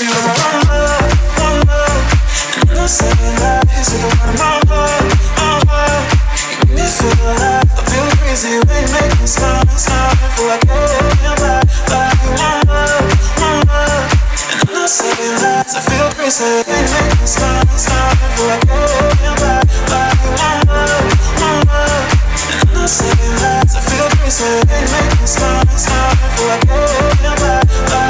You make me smile, smile. I feel like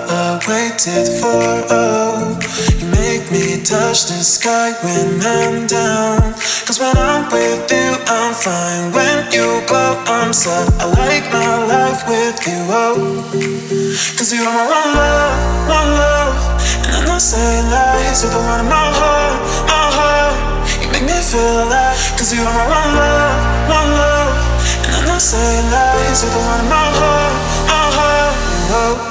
waited for. Oh, you make me touch the sky when I'm down. Cause when I'm with you, I'm fine. When you go, I'm sad. I like my life with you. Oh, cause you are my one love, one love. And I'm not saying lies, you're the one in my heart, my heart. You make me feel alive. Cause you are my one love, one love. And I'm not saying lies, you're the one in my heart, my heart. Oh.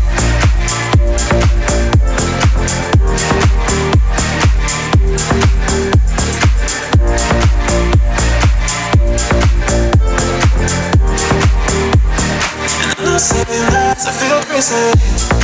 I feel crazy.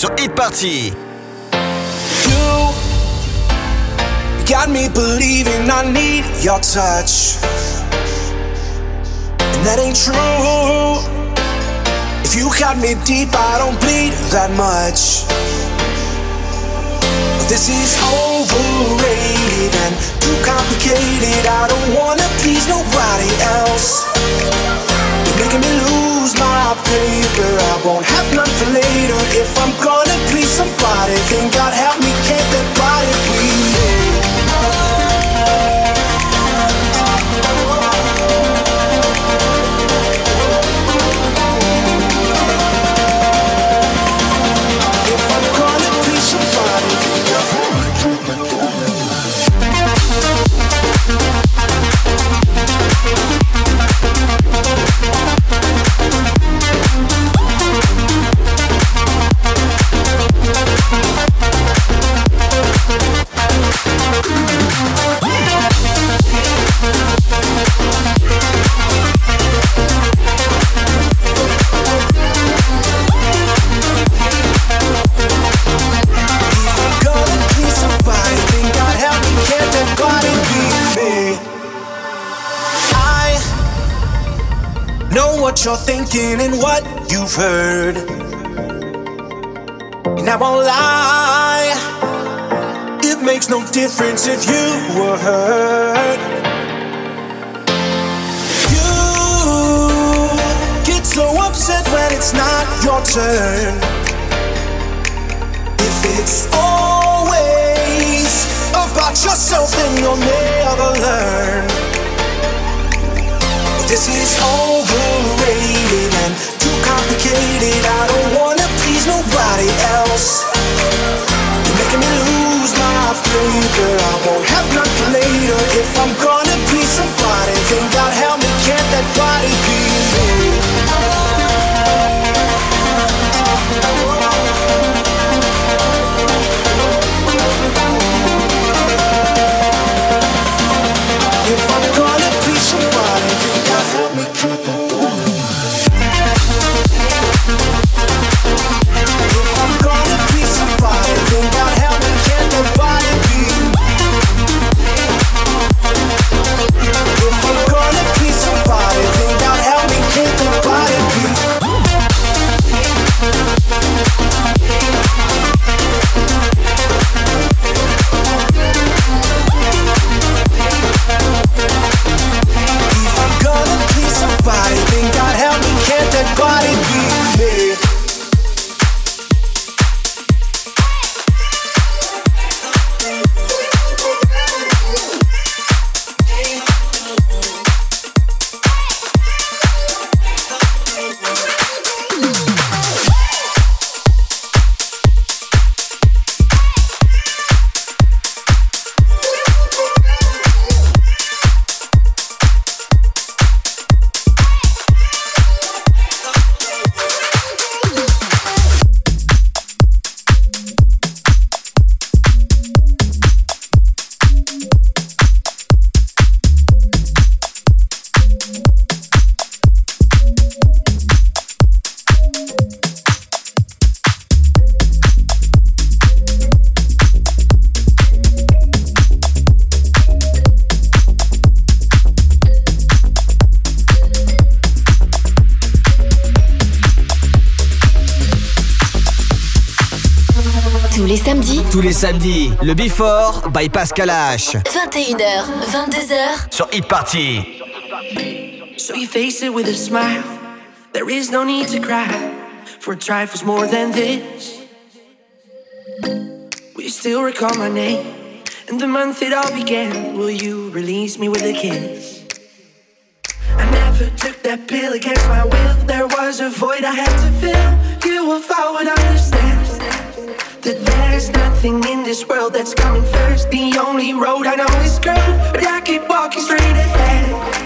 Sur Hit Party. You got me believing I need your touch. And that ain't true. If you cut me deep, I don't bleed that much. This is overrated and too complicated. I don't wanna please nobody else. You're making me lose my paper. I won't have none for later. If I'm please somebody, then God help me, can't body what you're thinking and what you've heard. And I won't lie, it makes no difference if you were hurt. You get so upset when it's not your turn. If it's always about yourself, then you'll never learn. This is overrated and too complicated. I don't wanna please nobody else. You're making me lose my paper. I won't have none later. If I'm gonna please somebody, then God help me, can't that body be me? Samedis, Tous les samedis, le Before by Pascal H. 21h, 22h. Sur Hit Party. So you face it with a smile. There is no need to cry for trifles more than this. Will you still recall my name and the month it all began? Will you release me with a kiss? I never took that pill against my will. There was a void I had to fill. You, if I would understand that there's nothing in this world that's coming first. The only road I know is curved, but I keep walking straight ahead.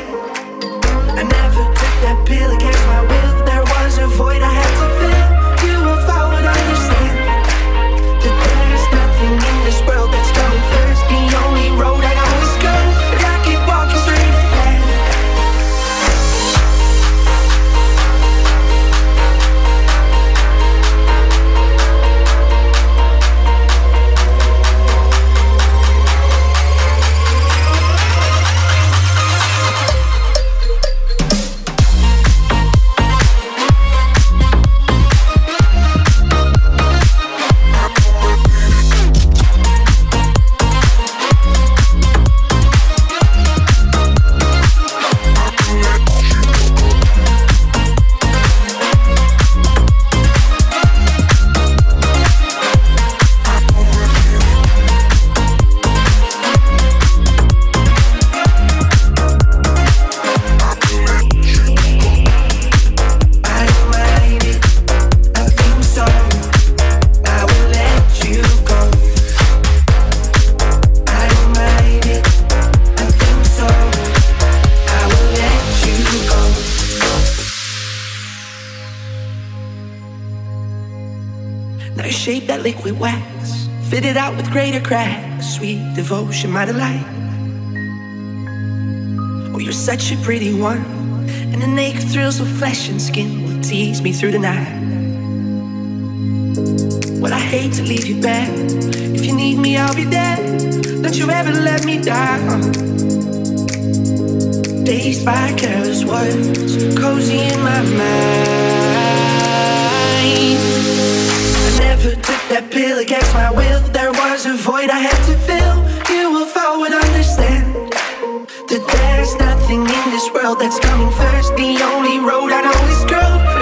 Cracks. Sweet devotion, my delight. Oh, you're such a pretty one, and the naked thrills of flesh and skin will tease me through the night. Well, I hate to leave you back. If you need me, I'll be there. Don't you ever let me down. Dazed by careless words, cozy in my mind. I never that pill against my will. There was a void I had to fill. You, if I would understand that there's nothing in this world that's coming first. The only road I know is curved,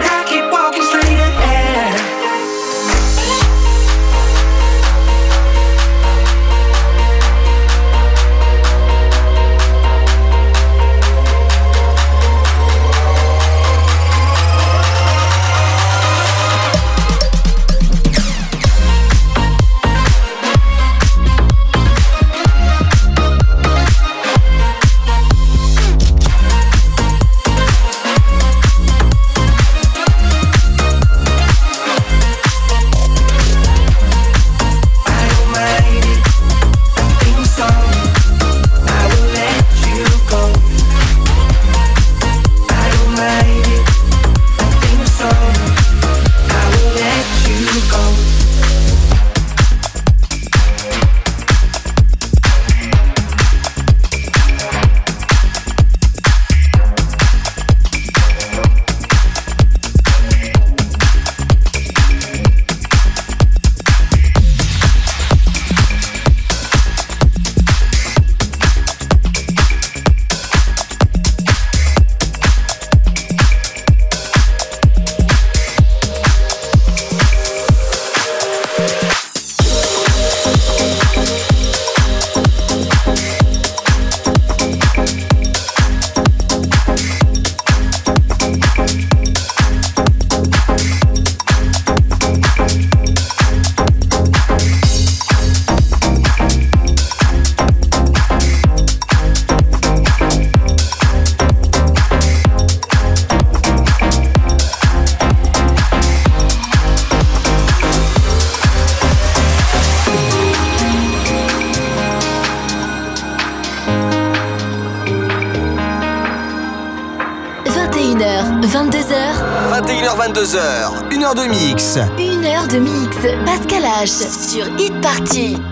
sur Hit Party.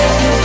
Yes.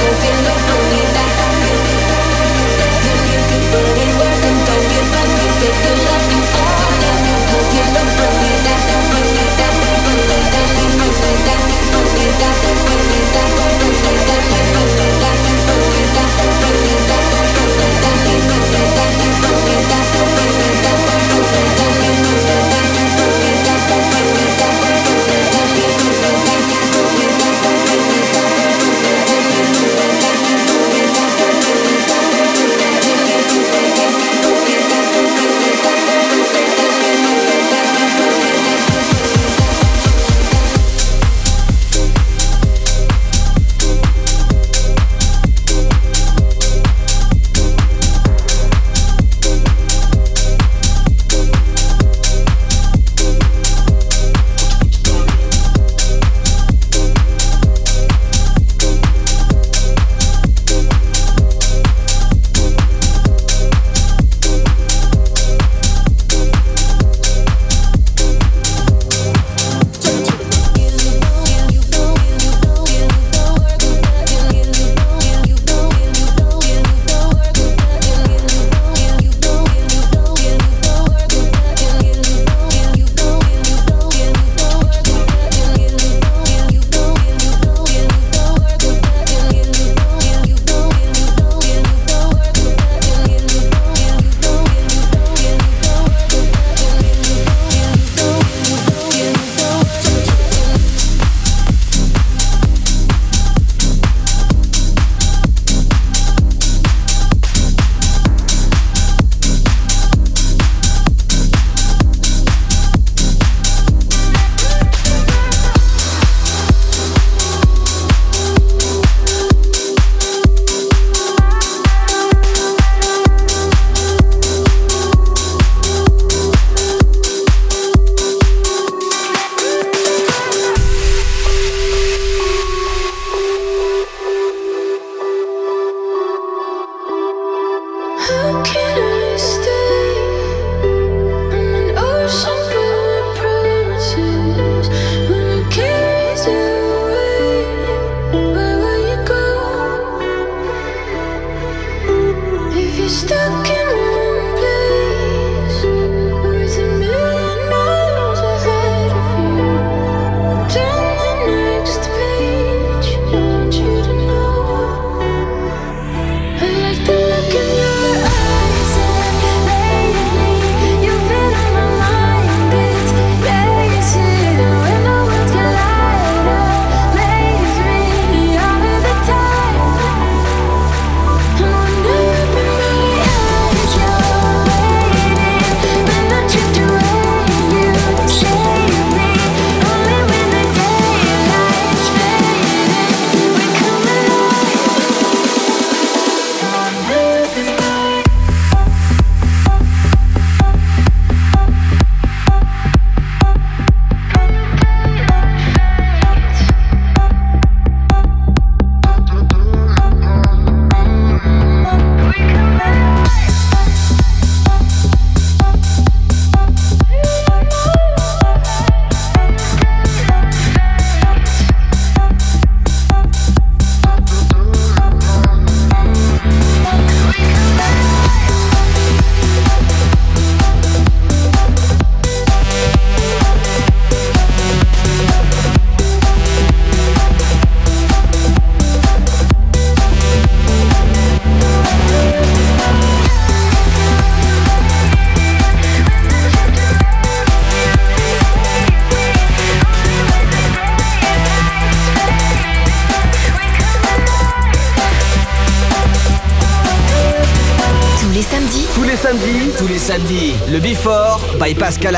Le Before by Pascal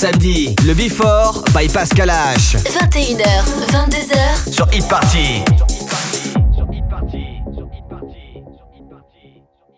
Samedi, le Before by Pascal H. 21h, 22h sur Hit Party.